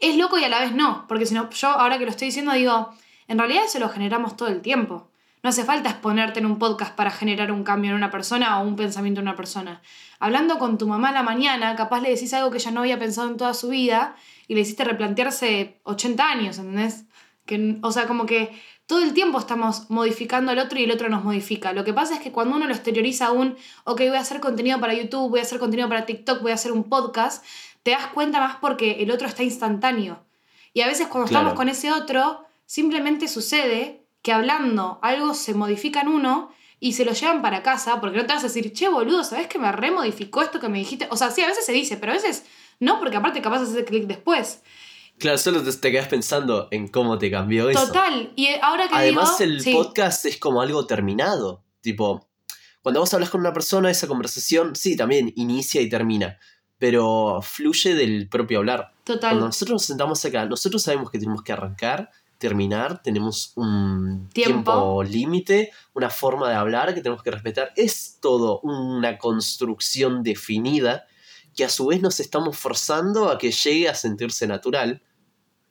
es loco y a la vez no, porque si no, yo ahora que lo estoy diciendo digo, en realidad eso lo generamos todo el tiempo. No hace falta exponerte en un podcast para generar un cambio en una persona o un pensamiento en una persona. Hablando con tu mamá a la mañana, capaz le decís algo que ella no había pensado en toda su vida y le hiciste replantearse 80 años, ¿entendés? Que, o sea, como que todo el tiempo estamos modificando al otro y el otro nos modifica. Lo que pasa es que cuando uno lo exterioriza un, ok, voy a hacer contenido para YouTube, voy a hacer contenido para TikTok, voy a hacer un podcast, te das cuenta más porque el otro está instantáneo. Y a veces cuando Claro. estamos con ese otro, simplemente sucede que hablando algo se modifica en uno y se lo llevan para casa, porque no te vas a decir, che, boludo, ¿sabes que me remodificó esto que me dijiste? O sea, sí, a veces se dice, pero a veces no, porque aparte capaz haces clic después. Claro, solo te, te quedas pensando en cómo te cambió eso. Total. Y ahora que Además, digo, el sí, podcast es como algo terminado. Tipo, cuando vos hablas con una persona, esa conversación, sí, también inicia y termina. Pero fluye del propio hablar. total. Cuando nosotros nos sentamos acá, nosotros sabemos que tenemos que arrancar, terminar, tenemos un Tiempo. tiempo límite, una forma de hablar que tenemos que respetar. Es todo una construcción definida que a su vez nos estamos forzando a que llegue a sentirse natural.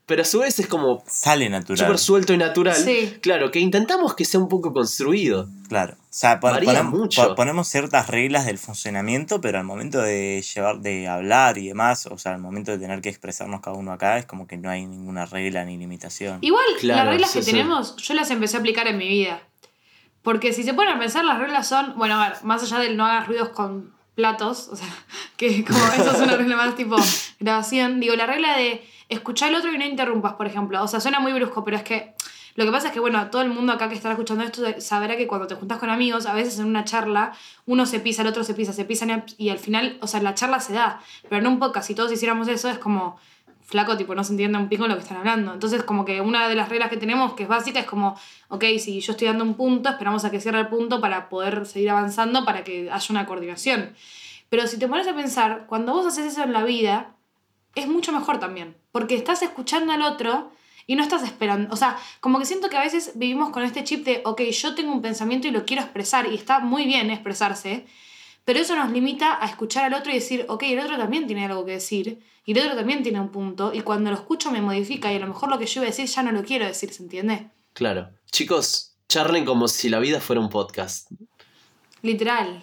Pero a su vez es como Sale natural. súper suelto y natural. Sí. Claro, que intentamos que sea un poco construido. Claro. O sea, pon- Varía ponem- mucho. po- ponemos ciertas reglas del funcionamiento, pero al momento de llevar, de hablar y demás, o sea, al momento de tener que expresarnos cada uno acá, es como que no hay ninguna regla ni limitación. Igual, Claro, las reglas sí, que sí. tenemos, yo las empecé a aplicar en mi vida. Porque si se ponen a pensar, las reglas son, bueno, a ver, más allá del no hagas ruidos con platos, o sea, que como eso es una regla más tipo grabación, digo, la regla de escuchar al otro y no interrumpas, por ejemplo. O sea, suena muy brusco, pero es que lo que pasa es que, bueno, todo el mundo acá que estará escuchando esto sabrá que cuando te juntas con amigos, a veces en una charla, uno se pisa, el otro se pisa, se pisan y al final, o sea, la charla se da. Pero en un podcast, si todos hiciéramos eso, es como, flaco, tipo, no se entiende un pico lo que están hablando. Entonces, como que una de las reglas que tenemos, que es básica, es como, ok, si yo estoy dando un punto, esperamos a que cierre el punto para poder seguir avanzando, para que haya una coordinación. Pero si te pones a pensar, cuando vos haces eso en la vida, es mucho mejor también. Porque estás escuchando al otro y no estás esperando. O sea, como que siento que a veces vivimos con este chip de, ok, yo tengo un pensamiento y lo quiero expresar, y está muy bien expresarse, pero eso nos limita a escuchar al otro y decir, ok, el otro también tiene algo que decir, y el otro también tiene un punto, y cuando lo escucho me modifica, y a lo mejor lo que yo iba a decir ya no lo quiero decir, ¿se entiende? Claro. Chicos, charlen como si la vida fuera un podcast. Literal.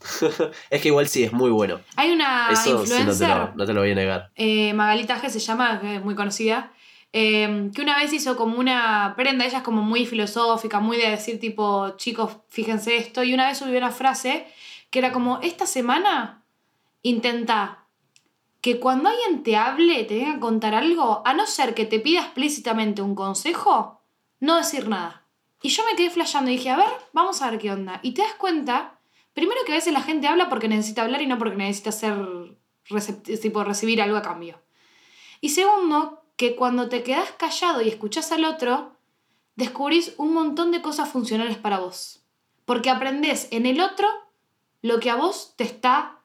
Es que igual sí, es muy bueno. Hay una Eso sí, no te, lo, no te lo voy a negar. eh, Magalita G se llama, que es muy conocida, eh, que una vez hizo como una prenda, ella es como muy filosófica, muy de decir tipo, chicos, fíjense esto, y una vez subió una frase que era como, esta semana intenta que cuando alguien te hable, te venga a contar algo, a no ser que te pida explícitamente un consejo, no decir nada. Y yo me quedé flasheando y dije, a ver, vamos a ver qué onda. Y te das cuenta, primero que a veces la gente habla porque necesita hablar y no porque necesita ser tipo, recibir algo a cambio. Y segundo, que cuando te quedas callado y escuchas al otro, descubrís un montón de cosas funcionales para vos. Porque aprendés en el otro lo que a vos te está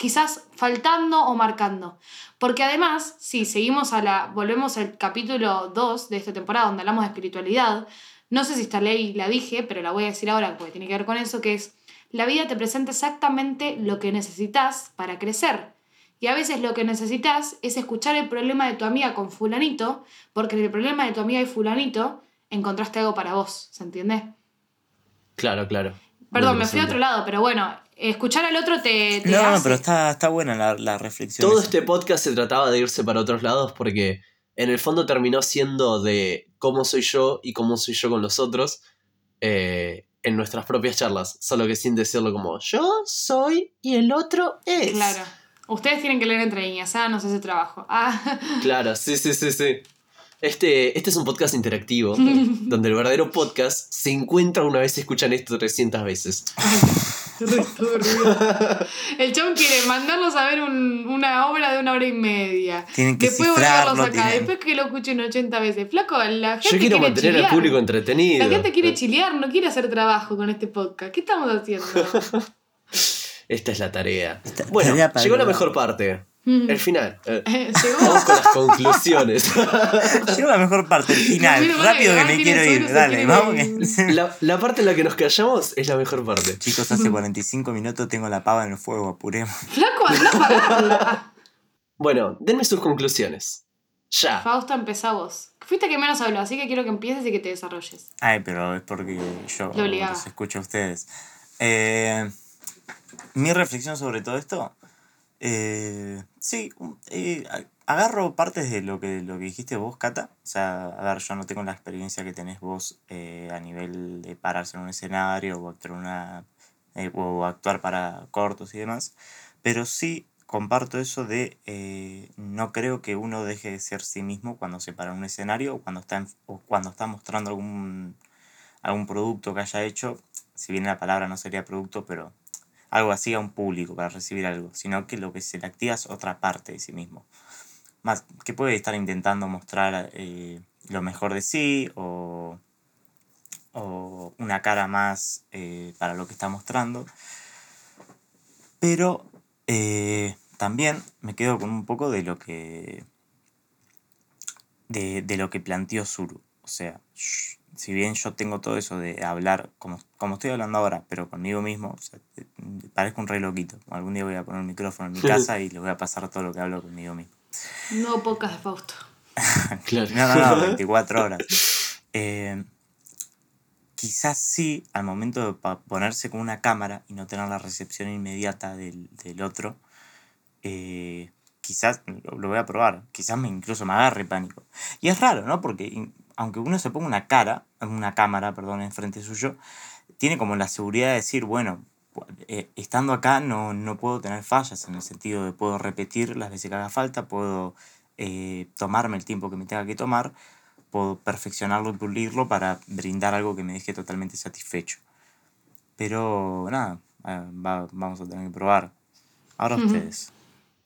quizás faltando o marcando. Porque además, si seguimos a la. volvemos al capítulo 2 de esta temporada donde hablamos de espiritualidad, no sé si esta ley la dije, pero la voy a decir ahora porque tiene que ver con eso, que es la vida te presenta exactamente lo que necesitas para crecer. Y a veces lo que necesitas es escuchar el problema de tu amiga con fulanito, porque en el problema de tu amiga y fulanito encontraste algo para vos, ¿se entiende? Claro, claro. Perdón, me fui a otro lado, pero bueno, escuchar al otro te... te No, no, hace- pero está, está buena la, la reflexión. Todo esa. este podcast se trataba de irse para otros lados porque en el fondo terminó siendo de cómo soy yo y cómo soy yo con los otros eh, en nuestras propias charlas, solo que sin decirlo como yo soy y el otro es. Claro. Ustedes tienen que leer entre líneas, háganos ese trabajo. Ah, Claro, sí, sí, sí, sí. Este, este es un podcast interactivo, donde el verdadero podcast se encuentra una vez y escuchan esto 300 veces. El chabón quiere mandarnos a ver un- una obra de una hora y media. Tienen que Después cifrarlo, volverlos acá, tienen- después que lo escuchen 80 veces. Flaco, la gente Yo quiero quiere mantener chilear. al público entretenido. La gente quiere chilear, no quiere hacer trabajo con este podcast. ¿Qué estamos haciendo? Esta es la tarea. Esta- Bueno, tarea llegó la mejor parte. Mm. El final. Eh, Llegó. Vamos con las conclusiones. Llegó la mejor parte, el final. Rápido que me quiero ir. Dale, quiere vamos. que- La, la parte en la que nos callamos es la mejor parte. Chicos, hace 45 minutos tengo la pava en el fuego, apuremos. Flaco, anda pararla. Bueno, denme sus conclusiones. Ya. Fausto, empezá vos. Fuiste que menos habló, así que quiero que empieces y que te desarrolles. Ay, pero es porque yo Lo los escucho a ustedes. Eh, mi reflexión sobre todo esto. eh, sí, un- eh, agarro partes de lo que, lo que dijiste vos, Cata. O sea, a ver, yo no tengo la experiencia que tenés vos eh, a nivel de pararse en un escenario o actuar, una, eh, o actuar para cortos y demás. Pero sí comparto eso de eh, no creo que uno deje de ser sí mismo cuando se para en un escenario o cuando está, en- o cuando está mostrando algún, algún producto que haya hecho. Si bien la palabra no sería producto, pero algo así a un público para recibir algo, sino que lo que se le activa es otra parte de sí mismo. más, que puede estar intentando mostrar eh, lo mejor de sí o, o una cara más eh, para lo que está mostrando. Pero eh, también me quedo con un poco de lo que. de, de lo que planteó Zuru. O sea, si bien yo tengo todo eso de hablar como, como estoy hablando ahora, pero conmigo mismo, o sea, te- parezco un re loquito. Algún día voy a poner un micrófono en mi casa y le voy a pasar todo lo que hablo conmigo mismo. No pocas de Fausto. Claro. No, no, no, 24 horas. Eh, quizás sí, al momento de ponerse con una cámara y no tener la recepción inmediata del, del otro, eh, quizás lo, lo voy a probar, quizás me incluso me agarre pánico. Y es raro, ¿no? Porque aunque uno se ponga una cara, una cámara, perdón, enfrente suyo, tiene como la seguridad de decir, bueno, eh, estando acá no, no puedo tener fallas, en el sentido de puedo repetir las veces que haga falta, puedo eh, tomarme el tiempo que me tenga que tomar, puedo perfeccionarlo y pulirlo para brindar algo que me deje totalmente satisfecho. Pero nada, eh, va- vamos a tener que probar. Ahora ustedes.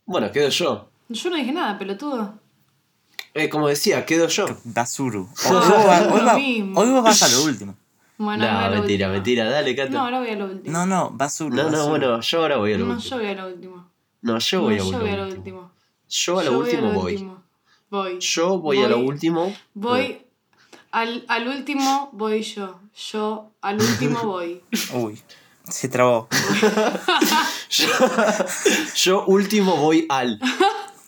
Bueno, quedo yo. Yo no dije nada, pelotudo. Eh, como decía, quedo yo. Basuru. Ah, Hoy, vos vas- hoy lo va- mismo. hoy vos vas a lo último. Bueno, no, mentira, último. mentira. Dale, Cata. No, No, ahora voy a lo último. No, no, Basuru. no, Basuru. bueno, yo ahora voy a lo No, último. yo voy a lo último. No, yo voy No, a yo lo voy a lo último. último. Yo a lo Yo último lo voy. último. Voy. Yo voy a lo Voy. último. Voy. Al, al último voy yo. Yo al último voy. Uy, se trabó. Yo, yo último voy al.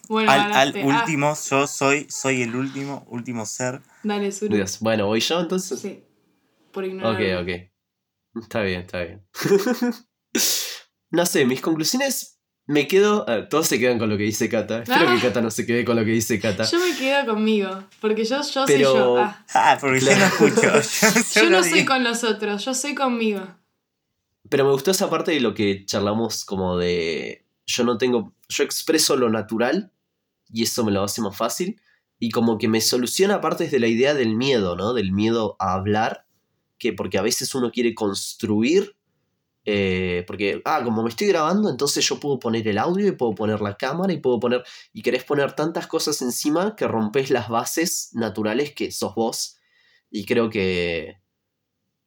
Bueno, Al, al. Ah, último, yo soy, soy el último, último ser. dale, Suru. Dios. Bueno, voy yo entonces. Sí. Por ignorar. Ok, ok. Está bien, está bien. no sé, mis conclusiones me quedo. ver, todos se quedan con lo que dice Kata. Espero Ah. que Kata no se quede con lo que dice Kata. Yo me quedo conmigo. Porque yo, yo soy yo. Ah, Ah, porque yo Claro. no escucho. Yo, yo no soy con los otros, yo soy conmigo. Pero me gustó esa parte de lo que charlamos como de. Yo no tengo. Yo expreso lo natural y eso me lo hace más fácil. Y como que me soluciona partes de la idea del miedo, ¿no? Del miedo a hablar. Que porque a veces uno quiere construir. eh, porque, ah, como me estoy grabando, entonces yo puedo poner el audio y puedo poner la cámara y puedo poner. Y querés poner tantas cosas encima que rompes las bases naturales que sos vos. Y creo que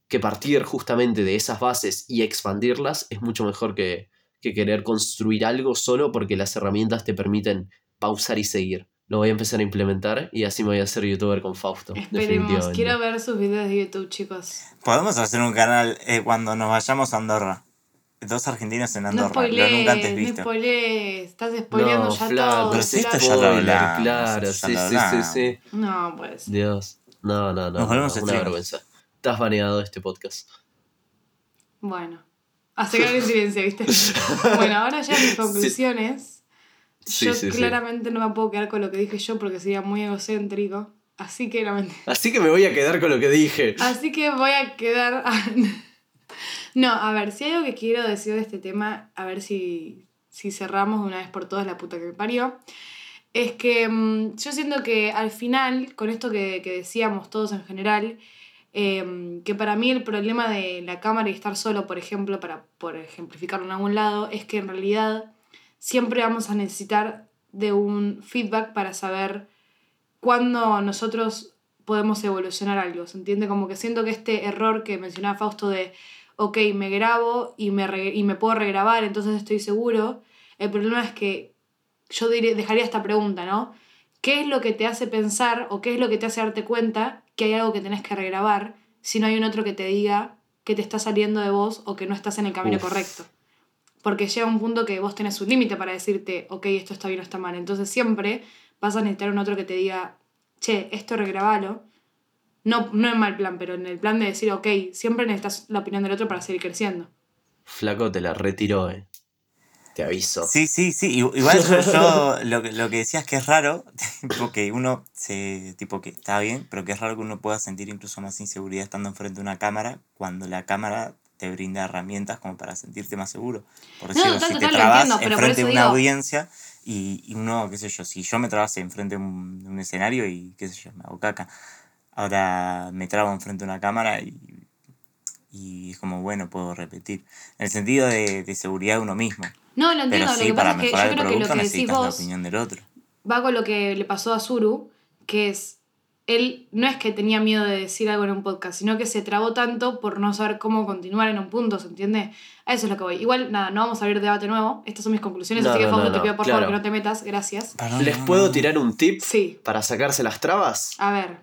que partir justamente de esas bases y expandirlas es mucho mejor que, que querer construir algo solo porque las herramientas te permiten pausar y seguir. Lo voy a empezar a implementar y así me voy a hacer youtuber con Fausto. Esperemos. Quiero ver sus videos de YouTube, chicos. Podemos hacer un canal eh, cuando nos vayamos a Andorra. Dos argentinos en No Andorra. lo spoilees, nunca antes no visto. spoilees. Estás spoileando No, ya flaco, todo. Pero si esto ya lo hablamos, claro, ya sí, sí, sí, sí. No, pues. Dios. No, no, no. Nos volvemos no, una vergüenza. Estás baneado de este podcast. Bueno. Sacar el silencio, ¿viste? bueno, ahora ya mis conclusiones. Sí, yo sí, sí. claramente no me puedo quedar con lo que dije yo porque sería muy egocéntrico. Así que me Así que me voy a quedar con lo que dije. Así que voy a quedar. no, a ver, si hay algo que quiero decir de este tema, a ver si, si cerramos de una vez por todas la puta que me parió. Es que mm, yo siento que al final, con esto que, que decíamos todos en general, eh, que para mí el problema de la cámara y estar solo, por ejemplo, para por ejemplificarlo en algún lado, es que en realidad siempre vamos a necesitar de un feedback para saber cuándo nosotros podemos evolucionar algo. ¿Se entiende? Como que siento que este error que mencionaba Fausto de, ok, me grabo y me, re- y me puedo regrabar, entonces estoy seguro. El problema es que yo diré- dejaría esta pregunta, ¿no? ¿Qué es lo que te hace pensar o qué es lo que te hace darte cuenta que hay algo que tenés que regrabar si no hay un otro que te diga que te está saliendo de vos o que no estás en el camino Uf. correcto? Porque llega un punto que vos tenés un límite para decirte, ok, esto está bien o está mal. Entonces siempre vas a necesitar un otro que te diga, che, esto regrabalo. No, no en mal plan, pero en el plan de decir, ok, siempre necesitas la opinión del otro para seguir creciendo. Flaco, te la retiró, eh. Te aviso. Sí, sí, sí. Igu- Igual yo, yo lo, que- lo que decías que es raro, tipo que uno se. tipo que está bien, pero que es raro que uno pueda sentir incluso más inseguridad estando enfrente de una cámara cuando la cámara te brinda herramientas como para sentirte más seguro. Por No, decirlo, total, si te trabas entiendo, enfrente de una digo- audiencia y, y uno, qué sé yo, si yo me trabase enfrente de un, un escenario y qué sé yo, me hago caca. Ahora me trabo enfrente de una cámara y, y es como, bueno, puedo repetir. En el sentido de, de seguridad de uno mismo. No, lo entiendo. Pero lo sí, para lo que decís él no es que tenía miedo de decir algo en un podcast, sino que se trabó tanto por no saber cómo continuar en un punto, ¿se entiende? A eso es lo que voy. Igual, nada, no vamos a abrir debate nuevo. Estas son mis conclusiones, No, así que no, Fausto no, te pido por claro. favor que no te metas, gracias. Perdón, ¿Les puedo tirar un tip Sí, para sacarse las trabas? a ver.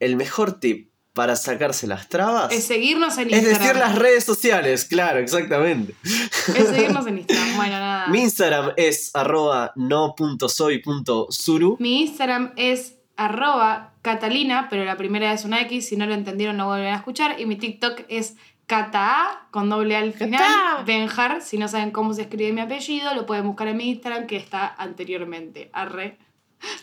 El mejor tip para sacarse las trabas Es seguirnos en es Instagram. decir las redes sociales, claro, exactamente. Es seguirnos en Instagram. Bueno, nada. Mi Instagram es arroba no.soy.suru. Mi Instagram es arroba catalina, pero la primera es una X, si no lo entendieron no vuelven a escuchar. Y mi TikTok es cata con doble A al final. Cata. Benjar, si no saben cómo se escribe mi apellido, lo pueden buscar en mi Instagram que está anteriormente. Arre.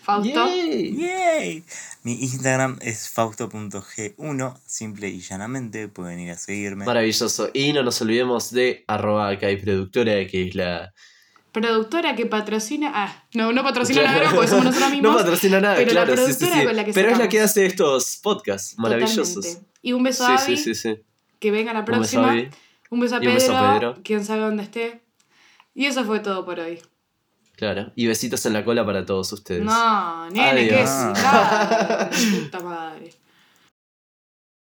Fausto. Yay. ¡Yay! Mi Instagram es fausto.g1, simple y llanamente, pueden ir a seguirme. Maravilloso. Y no nos olvidemos de arroba hay productora, que es la... Productora que patrocina. Ah, no, no patrocina nada, porque somos nosotros mismos. No patrocina nada, pero la claro. sí, sí, productora sí. con la que Pero es la que hace estos podcasts maravillosos. Totalmente. Y un beso a sí, Abby, sí, sí. que venga la Un beso a próxima. Un beso a Pedro, un beso a Pedro. quién sabe dónde esté. Y eso fue todo por hoy. Claro. Y besitos en la cola para todos ustedes. No, nene, qué Adiós. ciudad. Puta madre.